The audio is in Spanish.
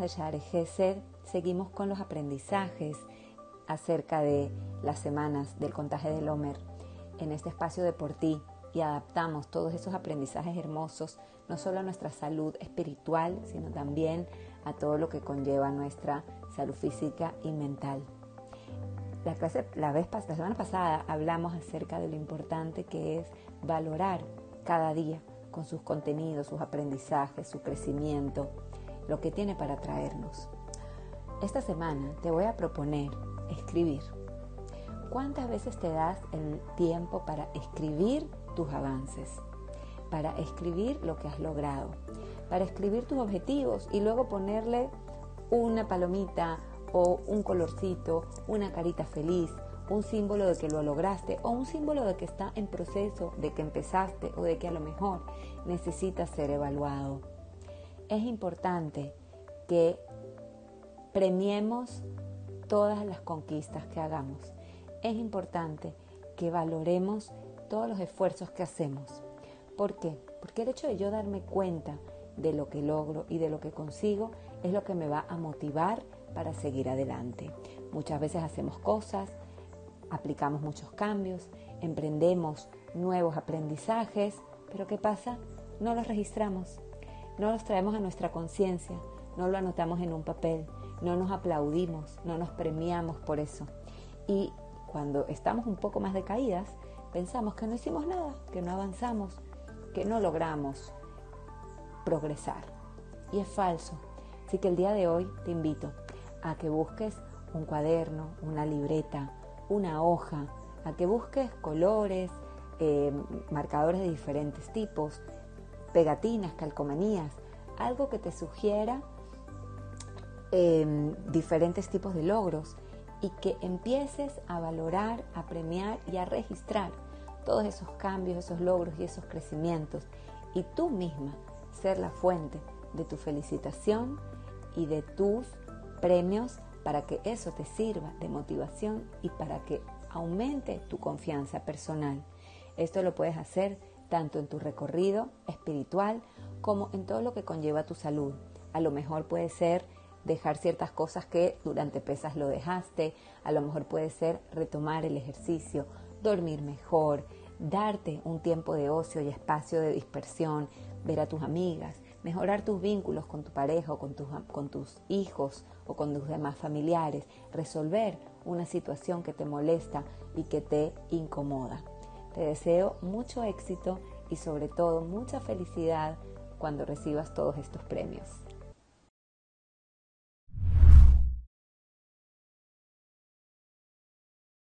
de Share Gesed seguimos con los aprendizajes acerca de las semanas del contagio del Homer en este espacio de por ti y adaptamos todos esos aprendizajes hermosos no solo a nuestra salud espiritual, sino también a todo lo que conlleva nuestra salud física y mental. La, clase, la, vez, la semana pasada hablamos acerca de lo importante que es valorar cada día con sus contenidos, sus aprendizajes, su crecimiento, lo que tiene para traernos. Esta semana te voy a proponer escribir. ¿Cuántas veces te das el tiempo para escribir tus avances? Para escribir lo que has logrado, para escribir tus objetivos y luego ponerle una palomita o un colorcito, una carita feliz, un símbolo de que lo lograste o un símbolo de que está en proceso, de que empezaste o de que a lo mejor necesita ser evaluado. Es importante que premiemos todas las conquistas que hagamos. Es importante que valoremos todos los esfuerzos que hacemos. ¿Por qué? Porque el hecho de yo darme cuenta de lo que logro y de lo que consigo es lo que me va a motivar para seguir adelante. Muchas veces hacemos cosas, aplicamos muchos cambios, emprendemos nuevos aprendizajes, pero ¿qué pasa? No los registramos, no los traemos a nuestra conciencia, no lo anotamos en un papel, no nos aplaudimos, no nos premiamos por eso. Y cuando estamos un poco más decaídas, pensamos que no hicimos nada, que no avanzamos, que no logramos progresar. Y es falso. Así que el día de hoy te invito a que busques un cuaderno, una libreta, una hoja, a que busques colores, eh, marcadores de diferentes tipos, pegatinas, calcomanías, algo que te sugiera em, diferentes tipos de logros y que empieces a valorar, a premiar y a registrar todos esos cambios, esos logros y esos crecimientos y tú misma ser la fuente de tu felicitación y de tus premios para que eso te sirva de motivación y para que aumente tu confianza personal. Esto lo puedes hacer tanto en tu recorrido espiritual como en todo lo que conlleva tu salud. A lo mejor puede ser dejar ciertas cosas que durante pesas lo dejaste, a lo mejor puede ser retomar el ejercicio, dormir mejor, darte un tiempo de ocio y espacio de dispersión, ver a tus amigas, mejorar tus vínculos con tu pareja o con tus, con tus hijos o con tus demás familiares, resolver una situación que te molesta y que te incomoda. Te deseo mucho éxito y sobre todo mucha felicidad cuando recibas todos estos premios.